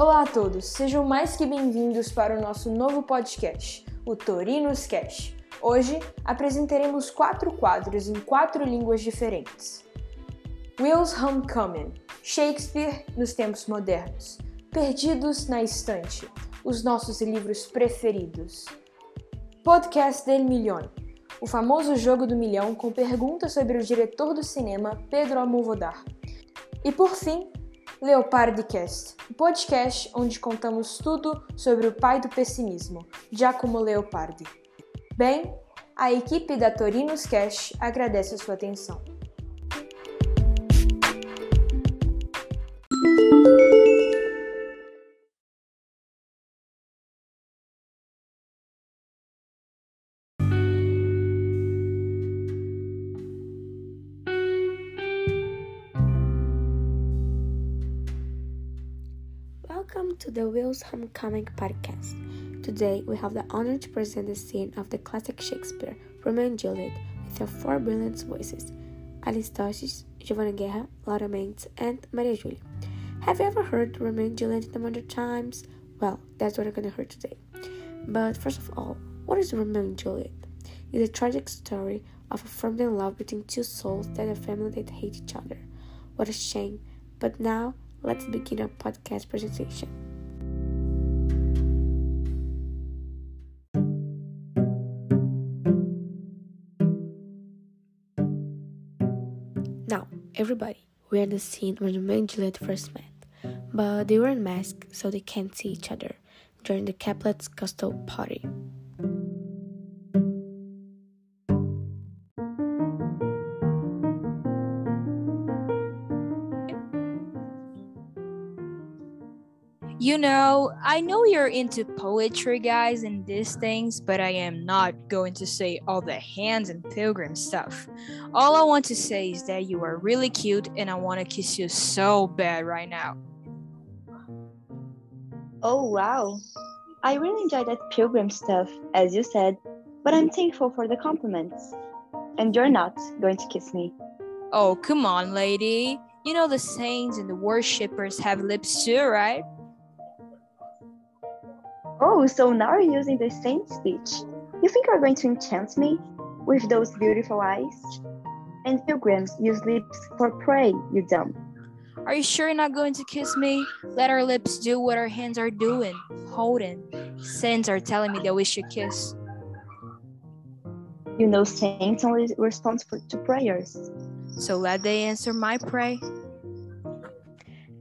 Olá a todos, sejam mais que bem-vindos para o nosso novo podcast, o Torinos Cash. Hoje apresentaremos quatro quadros em quatro línguas diferentes. Will's Homecoming, Shakespeare nos tempos modernos, Perdidos na Estante, os nossos livros preferidos. Podcast del Milhão, o famoso jogo do milhão com perguntas sobre o diretor do cinema Pedro Almodóvar. E por fim, Leopardcast, o podcast onde contamos tudo sobre o pai do pessimismo, Giacomo Leopardi. Bem, a equipe da Torinos Cash agradece a sua atenção. To the Will's Homecoming podcast. Today we have the honor to present the scene of the classic Shakespeare, Romeo and Juliet, with our four brilliant voices Alice Tosches, Giovanna Guerra, Laura Mendes, and Maria Julia. Have you ever heard Romeo and Juliet the modern times? Well, that's what we're gonna hear today. But first of all, what is Romeo and Juliet? It's a tragic story of a forbidden love between two souls that a family that hate each other. What a shame. But now let's begin our podcast presentation. Everybody, we're the scene where the and Juliet first met, but they weren't masked so they can't see each other during the Caplet's Castle party. You know, I know you're into poetry, guys, and these things, but I am not going to say all the hands and pilgrim stuff. All I want to say is that you are really cute and I want to kiss you so bad right now. Oh, wow. I really enjoyed that pilgrim stuff, as you said, but I'm thankful for the compliments. And you're not going to kiss me. Oh, come on, lady. You know the saints and the worshippers have lips too, right? Oh, so now you're using the same speech. You think you're going to enchant me with those beautiful eyes? And pilgrims use lips for prey, you dumb. Are you sure you're not going to kiss me? Let our lips do what our hands are doing, holding. Saints are telling me that we should kiss. You know, saints only respond to prayers. So let they answer my prayer.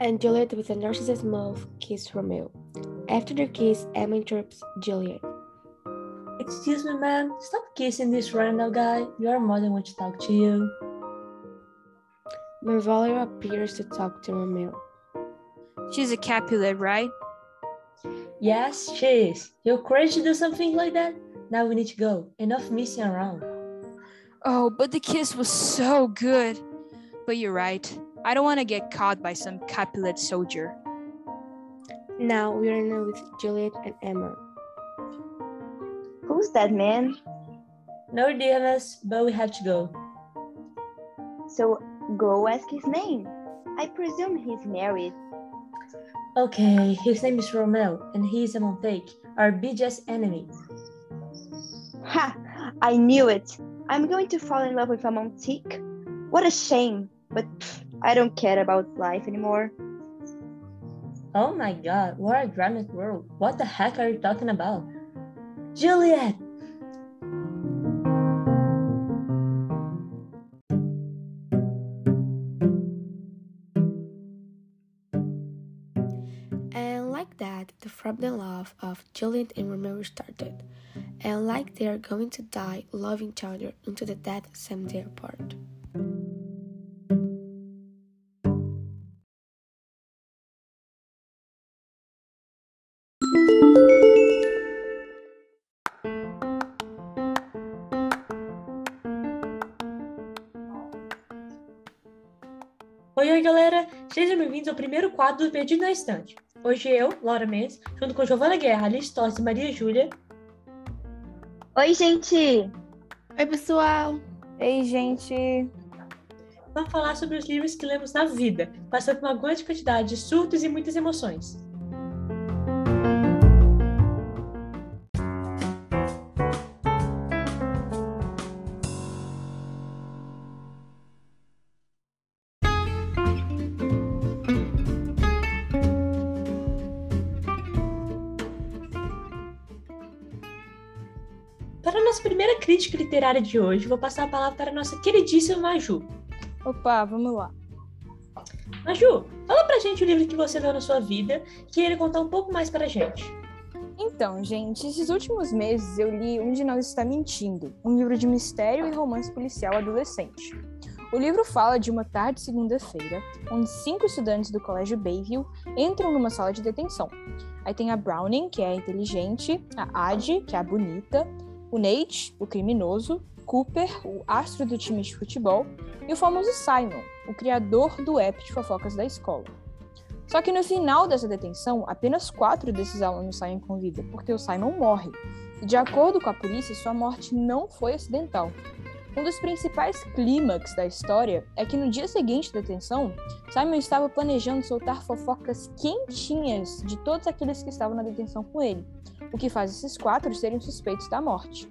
And Juliet, with a narcissist mouth, kissed Romeo. After their kiss, Emma interrupts Juliet. Excuse me, ma'am. Stop kissing this random guy. Your mother wants to talk to you. Mervalio appears to talk to Romeo. She's a Capulet, right? Yes, she is. You're crazy to do something like that? Now we need to go. Enough messing around. Oh, but the kiss was so good. But you're right. I don't want to get caught by some Capulet soldier. Now we are now with Juliet and Emma. Who's that man? No dearness, but we have to go. So go ask his name. I presume he's married. Okay, his name is Romeo, and he is a Montague, our biggest enemy. Ha! I knew it. I'm going to fall in love with a Montique. What a shame. But pff, I don't care about life anymore. Oh my god, what a dramatic world. What the heck are you talking about? Juliet! And like that, the forbidden love of Juliet and Romeo started. And like they are going to die loving each other into the death same day apart. Oi, oi, galera! Sejam bem-vindos ao primeiro quadro do Perdido na Estante. Hoje eu, Laura Mendes, junto com Giovana Guerra, Alice Tosse e Maria Júlia, Oi, gente! Oi, pessoal! Ei, gente! vamos falar sobre os livros que lemos na vida, passando por uma grande quantidade de surtos e muitas emoções. Literária de hoje, vou passar a palavra para a nossa queridíssima Maju. Opa, vamos lá. Maju, fala pra gente o livro que você leu na sua vida, que ele contar um pouco mais pra gente. Então, gente, esses últimos meses eu li Um de Nós Está Mentindo, um livro de mistério e romance policial adolescente. O livro fala de uma tarde segunda-feira, onde cinco estudantes do Colégio Bayview entram numa sala de detenção. Aí tem a Browning, que é a inteligente, a Ad, que é a bonita, o Nate, o criminoso, Cooper, o astro do time de futebol, e o famoso Simon, o criador do app de fofocas da escola. Só que no final dessa detenção, apenas quatro desses alunos saem com vida, porque o Simon morre. E de acordo com a polícia, sua morte não foi acidental. Um dos principais clímax da história é que no dia seguinte da detenção, Simon estava planejando soltar fofocas quentinhas de todos aqueles que estavam na detenção com ele, o que faz esses quatro serem suspeitos da morte.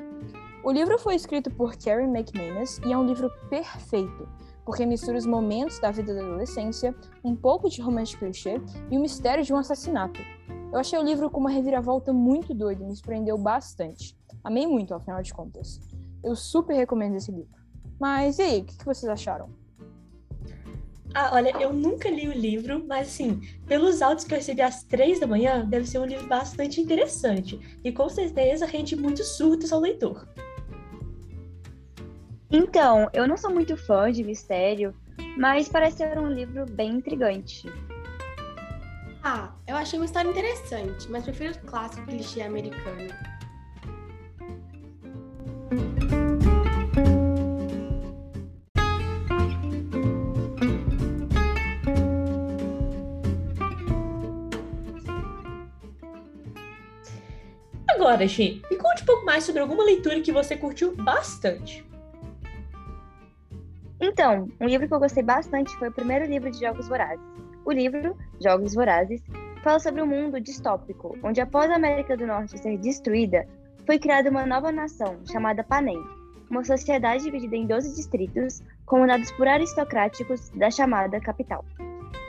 O livro foi escrito por Carrie McManus e é um livro perfeito, porque mistura os momentos da vida da adolescência, um pouco de romance clichê e o mistério de um assassinato. Eu achei o livro com uma reviravolta muito doida e me surpreendeu bastante. Amei muito, afinal de contas. Eu super recomendo esse livro. Mas e aí, o que vocês acharam? Ah, olha, eu nunca li o livro, mas assim, pelos áudios que eu recebi às três da manhã, deve ser um livro bastante interessante. E com certeza rende muitos surtos ao leitor. Então, eu não sou muito fã de mistério, mas parece ser um livro bem intrigante. Ah, eu achei uma história interessante, mas prefiro o clássico clichê americano. Agora, Gi, me conte um pouco mais sobre alguma leitura que você curtiu bastante. Então, um livro que eu gostei bastante foi o primeiro livro de Jogos Vorazes. O livro, Jogos Vorazes, fala sobre um mundo distópico, onde após a América do Norte ser destruída, foi criada uma nova nação chamada Panem, uma sociedade dividida em 12 distritos, comandados por aristocráticos da chamada capital.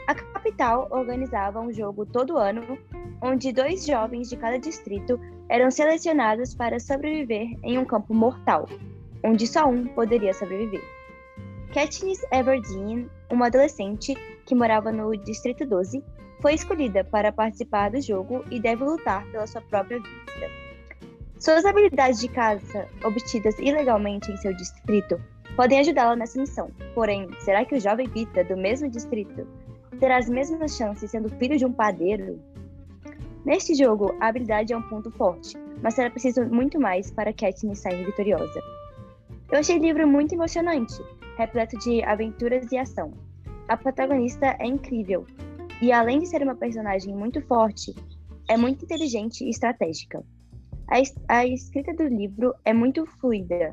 A capital organizava um jogo todo ano, onde dois jovens de cada distrito eram selecionados para sobreviver em um campo mortal, onde só um poderia sobreviver. Katniss Everdeen, uma adolescente que morava no Distrito 12, foi escolhida para participar do jogo e deve lutar pela sua própria vida. Suas habilidades de caça, obtidas ilegalmente em seu distrito, podem ajudá-la nessa missão. Porém, será que o jovem Pita, do mesmo distrito, terá as mesmas chances sendo filho de um padeiro? Neste jogo, a habilidade é um ponto forte, mas será preciso muito mais para Katniss sair vitoriosa. Eu achei o livro muito emocionante, repleto de aventuras e ação. A protagonista é incrível e, além de ser uma personagem muito forte, é muito inteligente e estratégica. A, es a escrita do livro é muito fluida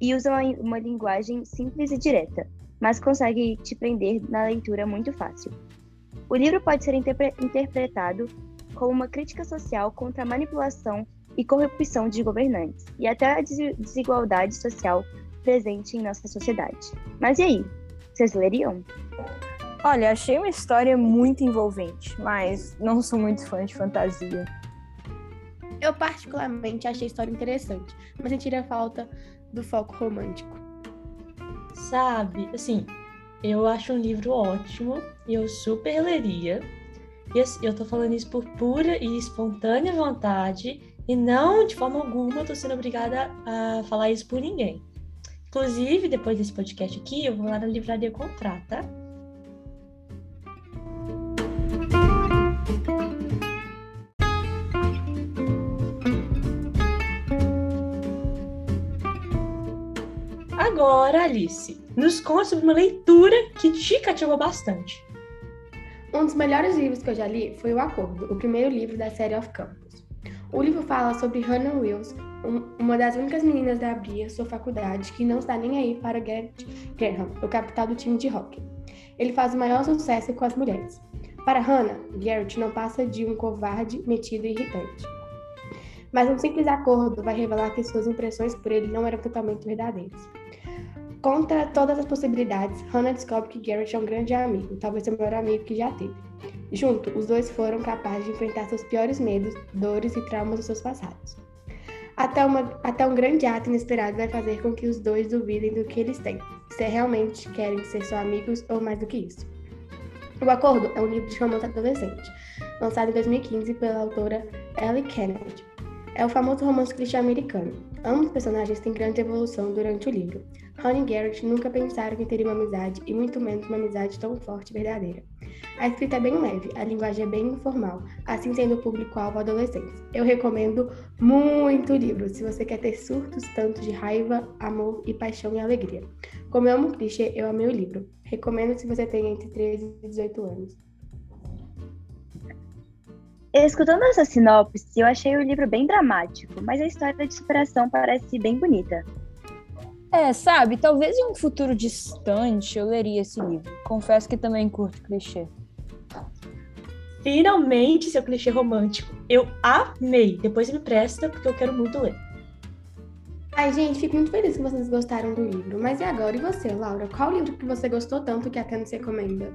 e usa uma, uma linguagem simples e direta, mas consegue te prender na leitura muito fácil. O livro pode ser interpre interpretado como uma crítica social contra a manipulação e corrupção de governantes e até a desigualdade social presente em nossa sociedade. Mas e aí? Vocês leriam? Olha, achei uma história muito envolvente, mas não sou muito fã de fantasia. Eu particularmente achei a história interessante, mas sentiria falta do foco romântico. Sabe, assim, eu acho um livro ótimo e eu super leria. E assim, eu tô falando isso por pura e espontânea vontade e não de forma alguma tô sendo obrigada a falar isso por ninguém. Inclusive, depois desse podcast aqui, eu vou lá na livraria comprar, tá? Agora, Alice, nos conta sobre uma leitura que te cativou bastante. Um dos melhores livros que eu já li foi O Acordo, o primeiro livro da série Of Campus. O livro fala sobre Hannah Wills, uma das únicas meninas da Bria, sua faculdade, que não está nem aí para Garrett Graham, o capitão do time de hockey. Ele faz o maior sucesso com as mulheres. Para Hannah, Garrett não passa de um covarde, metido e irritante. Mas um simples acordo vai revelar que suas impressões por ele não eram totalmente verdadeiras. Contra todas as possibilidades, Hannah descobre que Garrett é um grande amigo, talvez seu melhor amigo que já teve. Junto, os dois foram capazes de enfrentar seus piores medos, dores e traumas dos seus passados. Até, uma, até um grande ato inesperado vai fazer com que os dois duvidem do que eles têm, se realmente querem ser só amigos ou mais do que isso. O Acordo é um livro de romance adolescente, lançado em 2015 pela autora Ellie Kennedy. É o famoso romance clichê americano. Ambos os personagens têm grande evolução durante o livro. Ron e Garrett nunca pensaram que teriam uma amizade, e muito menos uma amizade tão forte e verdadeira. A escrita é bem leve, a linguagem é bem informal, assim sendo o público-alvo adolescentes. Eu recomendo muito o livro, se você quer ter surtos tanto de raiva, amor e paixão e alegria. Como eu amo clichê, eu amei o livro. Recomendo se você tem entre 13 e 18 anos. Escutando essa sinopse, eu achei o livro bem dramático, mas a história de superação parece bem bonita. É, sabe, talvez em um futuro distante eu leria esse livro. Confesso que também curto clichê. Finalmente, seu clichê romântico. Eu amei. Depois me presta, porque eu quero muito ler. Ai, gente, fico muito feliz que vocês gostaram do livro. Mas e agora? E você, Laura? Qual livro que você gostou tanto que a Tênis recomenda?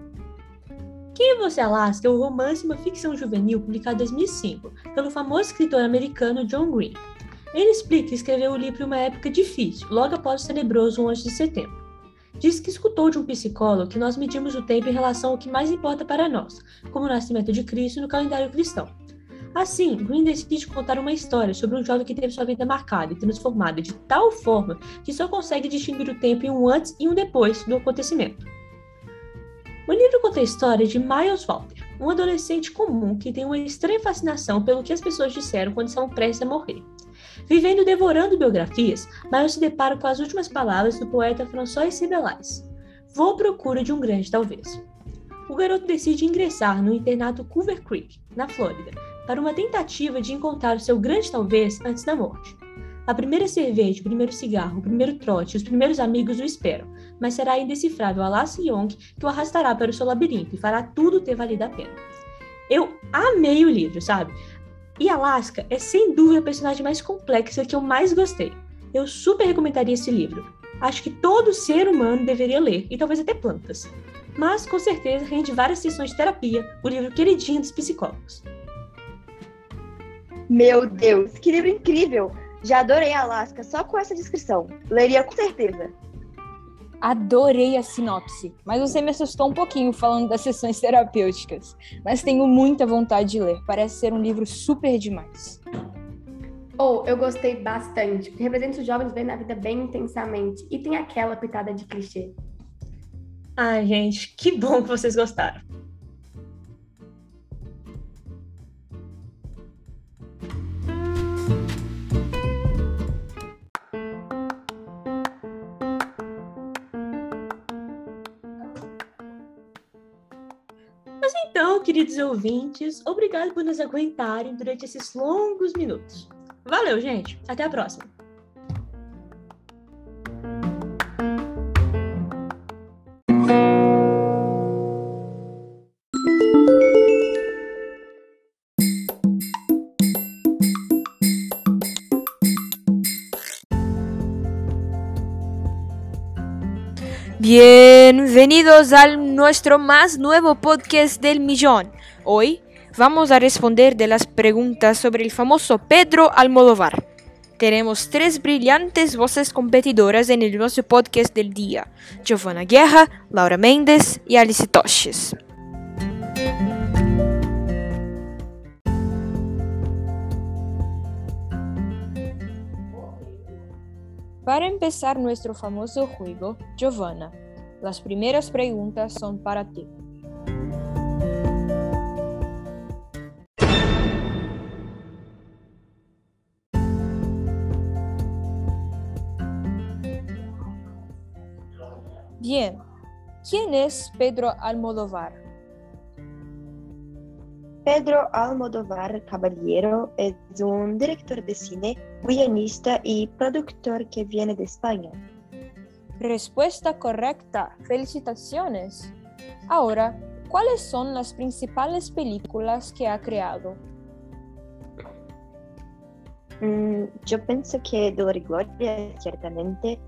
Quem é Você, Alaska é um romance e uma ficção juvenil publicado em 2005 pelo famoso escritor americano John Green. Ele explica que escreveu o livro em uma época difícil, logo após o tenebroso 11 de setembro. Diz que escutou de um psicólogo que nós medimos o tempo em relação ao que mais importa para nós, como o nascimento de Cristo no calendário cristão. Assim, Green decide contar uma história sobre um jovem que teve sua vida marcada e transformada de tal forma que só consegue distinguir o tempo em um antes e um depois do acontecimento. O livro conta a história de Miles Walter, um adolescente comum que tem uma estranha fascinação pelo que as pessoas disseram quando estavam prestes a morrer. Vivendo devorando biografias, Miles se depara com as últimas palavras do poeta François Rabelais. Vou à procura de um grande talvez. O garoto decide ingressar no internato Culver Creek, na Flórida, para uma tentativa de encontrar o seu grande talvez antes da morte. A primeira cerveja, o primeiro cigarro, o primeiro trote os primeiros amigos o esperam, mas será a indecifrável Alaska Young que o arrastará para o seu labirinto e fará tudo ter valido a pena. Eu amei o livro, sabe? E Alaska é sem dúvida a personagem mais complexa que eu mais gostei. Eu super recomendaria esse livro. Acho que todo ser humano deveria ler, e talvez até plantas. Mas com certeza rende várias sessões de terapia, o livro queridinho dos psicólogos. Meu Deus, que livro incrível! Já adorei Alaska só com essa descrição. Leria com certeza. Adorei a sinopse, mas você me assustou um pouquinho falando das sessões terapêuticas. Mas tenho muita vontade de ler, parece ser um livro super demais. Ou oh, eu gostei bastante, porque representa os jovens vendo a vida bem intensamente e tem aquela pitada de clichê. Ai, gente, que bom que vocês gostaram. Queridos ouvintes, obrigado por nos aguentarem durante esses longos minutos. Valeu, gente. Até a próxima. Bienvenidos al nuestro más nuevo podcast del millón. Hoy vamos a responder de las preguntas sobre el famoso Pedro Almodóvar. Tenemos tres brillantes voces competidoras en el nuestro podcast del día: Giovanna Guerra, Laura Mendes y Alice Toches. Para empezar nuestro famoso juego, Giovanna, las primeras preguntas son para ti. Bien, ¿quién es Pedro Almodóvar? Pedro Almodóvar Caballero es un director de cine, guionista y productor que viene de España. Respuesta correcta. Felicitaciones. Ahora, ¿cuáles son las principales películas que ha creado? Mm, yo pienso que Dolor y Gloria, ciertamente,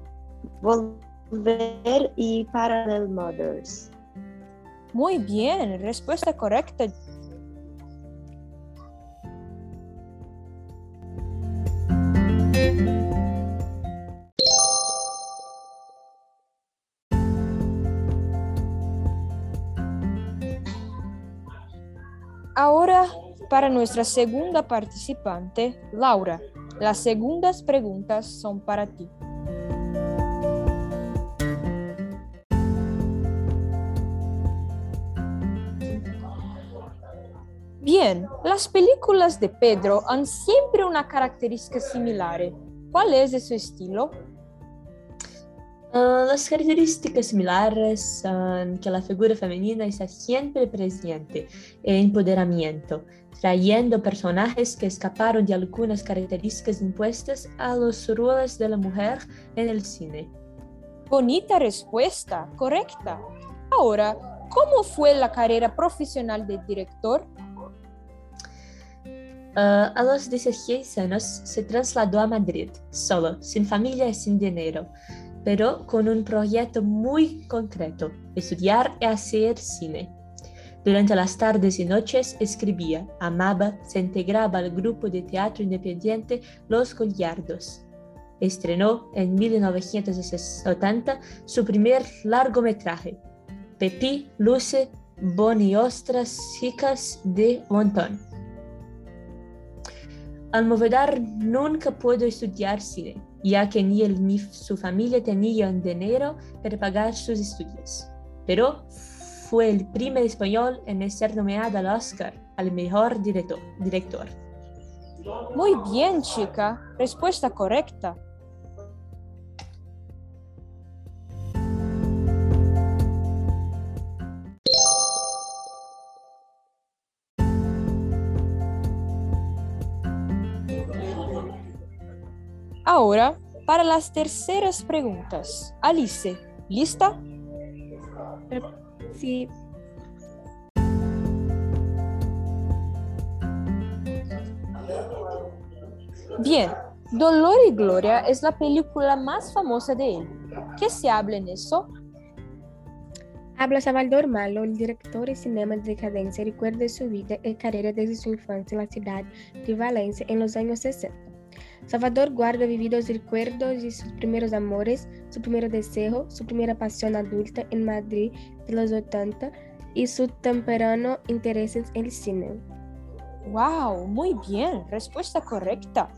Volver y Parallel Mothers. Muy bien, respuesta correcta. Para nuestra segunda participante, Laura, las segundas preguntas son para ti. Bien, las películas de Pedro han siempre una característica similar. ¿Cuál es su estilo? Uh, las características similares son que la figura femenina está siempre presente en empoderamiento, trayendo personajes que escaparon de algunas características impuestas a los roles de la mujer en el cine. Bonita respuesta, correcta. Ahora, ¿cómo fue la carrera profesional del director? Uh, a los 16 años se trasladó a Madrid, solo, sin familia y sin dinero pero con un proyecto muy concreto, estudiar y hacer cine. Durante las tardes y noches escribía, amaba, se integraba al grupo de teatro independiente Los Goliardos. Estrenó en 1970 su primer largometraje, Pepi, Luce, Boni Ostras, Chicas de Montón. Almovedar nunca pudo estudiar cine ya que ni él ni su familia tenían dinero para pagar sus estudios. Pero fue el primer español en ser nominado al Oscar al mejor director. director. Muy bien, chica. Respuesta correcta. Ahora, para las terceras preguntas. Alice, ¿lista? Sí. Bien, Dolor y Gloria es la película más famosa de él. ¿Qué se habla en eso? Habla Salvador Malo, el director de cinema de decadencia, recuerda su vida y carrera desde su infancia en la ciudad de Valencia en los años 60. Salvador guarda vividos recuerdos de sus primeros amores, su primer deseo, su primera pasión adulta en Madrid de los 80 y su temprano interés en el cine. ¡Wow! Muy bien, respuesta correcta.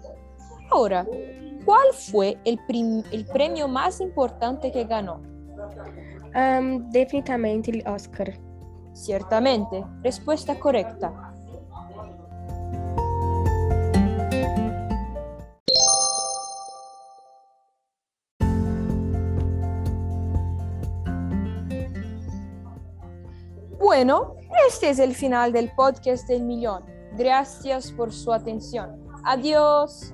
Ahora, ¿cuál fue el, el premio más importante que ganó? Um, definitivamente el Oscar. Ciertamente, respuesta correcta. Bueno, este es el final del podcast del millón. Gracias por su atención. Adiós.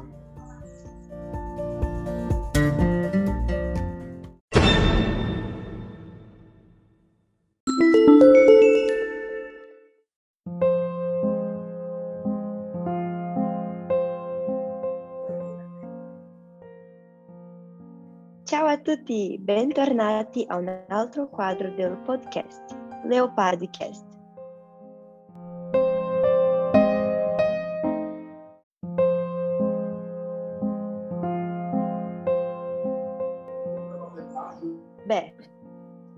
Ciao a tutti, bentornati a un altro quadro del podcast. Leopardcast. Beh,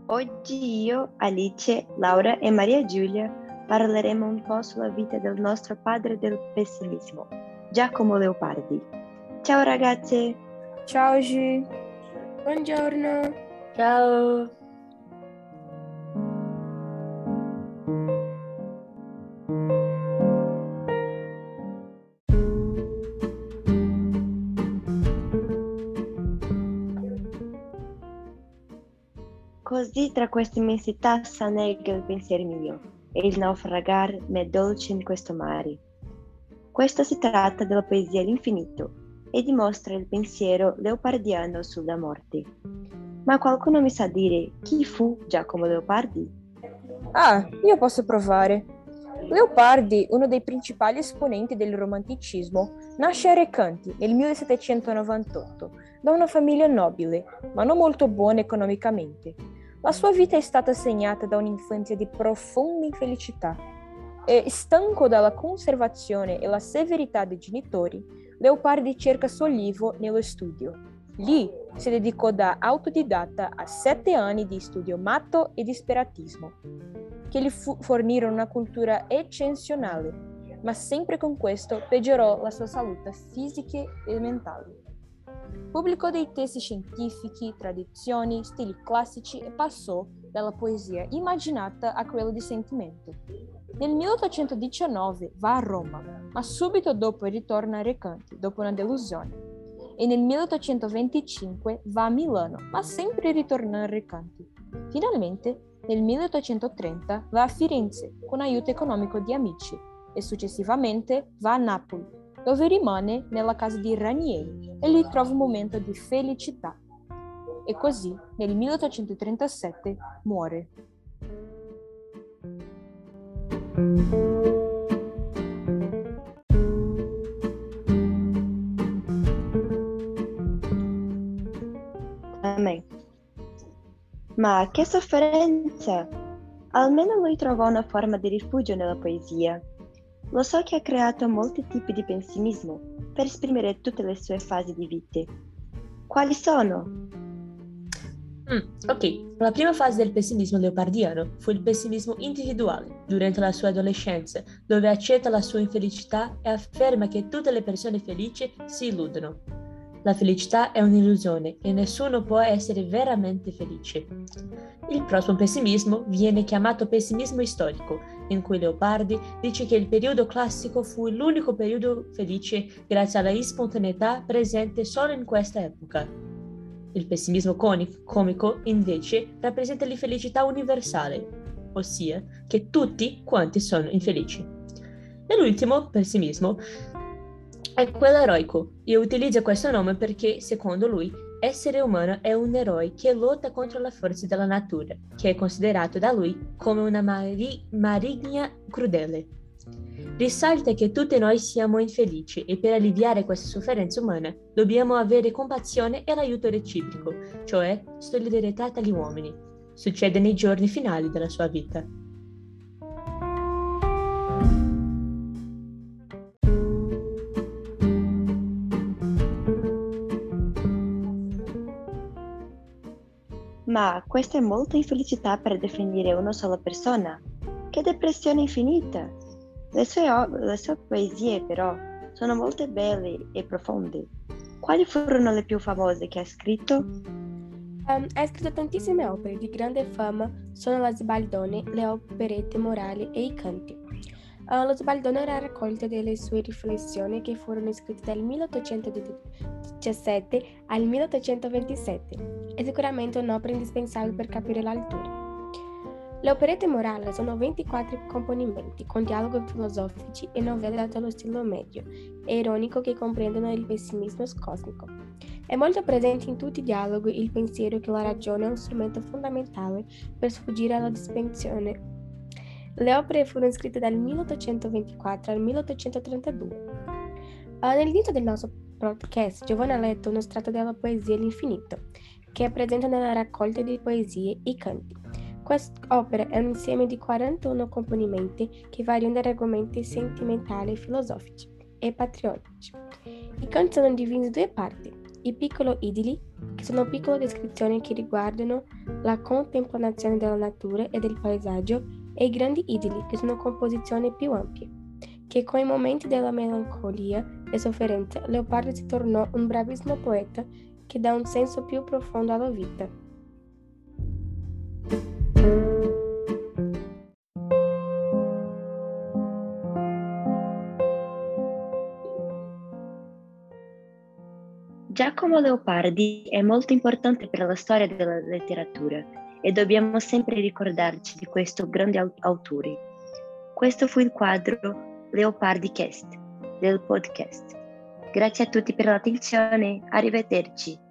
oggi io, Alice, Laura e Maria Giulia parleremo un po' sulla vita del nostro padre del pessimismo, Giacomo Leopardi. Ciao ragazze! Ciao Gi! Buongiorno! Ciao! Così tra questa immensità s'annega il pensiero mio e il naufragar m'è dolce in questo mare. Questo si tratta della poesia L'infinito e dimostra il pensiero leopardiano sulla morte. Ma qualcuno mi sa dire chi fu Giacomo Leopardi? Ah, io posso provare. Leopardi, uno dei principali esponenti del romanticismo, nasce a Recanti nel 1798 da una famiglia nobile, ma non molto buona economicamente. La sua vita è stata segnata da un'infanzia di profonda infelicità. E, stanco dalla conservazione e la severità dei genitori, Leopardi cerca sollievo nello studio. Lì si dedicò da autodidatta a sette anni di studio matto e disperatismo, che gli fu- fornirono una cultura eccezionale, ma sempre con questo peggiorò la sua salute fisica e mentale. Pubblicò dei testi scientifici, tradizioni, stili classici e passò dalla poesia immaginata a quella di sentimento. Nel 1819 va a Roma, ma subito dopo ritorna a Recanti, dopo una delusione. E nel 1825 va a Milano, ma sempre ritorna a Recanti. Finalmente, nel 1830 va a Firenze con aiuto economico di amici e successivamente va a Napoli, dove rimane nella casa di Ranieri e lì trova un momento di felicità. E così, nel 1837, muore. Também. Ma che sofferenza! Almeno lui trovò una forma di rifugio nella poesia. Lo so che ha creato molti tipi di pessimismo per esprimere tutte le sue fasi di vita. Quali sono? Mm, ok, la prima fase del pessimismo leopardiano fu il pessimismo individuale durante la sua adolescenza, dove accetta la sua infelicità e afferma che tutte le persone felici si illudono. La felicità è un'illusione e nessuno può essere veramente felice. Il prossimo pessimismo viene chiamato pessimismo storico, in cui Leopardi dice che il periodo classico fu l'unico periodo felice grazie alla spontaneità presente solo in questa epoca. Il pessimismo comico, invece, rappresenta l'infelicità universale, ossia che tutti quanti sono infelici. E l'ultimo pessimismo è quello eroico e utilizza questo nome perché, secondo lui, essere umano è un eroe che lotta contro le forze della natura, che è considerato da lui come una mari- maligna crudele. Risalta che tutti noi siamo infelici e per alleviare questa sofferenza umana dobbiamo avere compassione e l'aiuto reciproco, cioè solidarietà tra gli uomini. Succede nei giorni finali della sua vita. Ma questa è molta infelicità per definire una sola persona. Che depressione infinita! Le sue, le sue poesie, però, sono molto belle e profonde. Quali furono le più famose che ha scritto? Um, ha scritto tantissime opere di grande fama, sono la Sbaldone, le operette morali e i canti. Uh, lo Sbaldone era raccolta delle sue riflessioni che furono scritte dal 1817 al 1827 è sicuramente un'opera indispensabile per capire l'altura. Le operette morali sono 24 componimenti con dialoghi filosofici e novelle dallo stile medio e ironico che comprendono il pessimismo cosmico. È molto presente in tutti i dialoghi il pensiero che la ragione è un strumento fondamentale per sfuggire alla dispensione le opere furono scritte dal 1824 al 1832. Uh, eh, nell'inizio del nostro podcast, Giovanna ha letto uno strato della poesia L'infinito, che è presente nella raccolta di poesie I canti. Quest'opera è un insieme di 41 componimenti che variano da argomenti sentimentali, filosofici e patriottici. I canti sono divisi in due parti. I piccoli idili, che sono piccole descrizioni che riguardano la contemplazione della natura e del paesaggio, e i grandi idili, che sono composizioni più ampie, che con i momenti della melancolia e sofferenza Leopardi si tornò un bravissimo poeta che dà un senso più profondo alla vita. Giacomo Leopardi è molto importante per la storia della letteratura e dobbiamo sempre ricordarci di questo grande autore. Questo fu il quadro Leopardi Cast del podcast. Grazie a tutti per l'attenzione, arrivederci.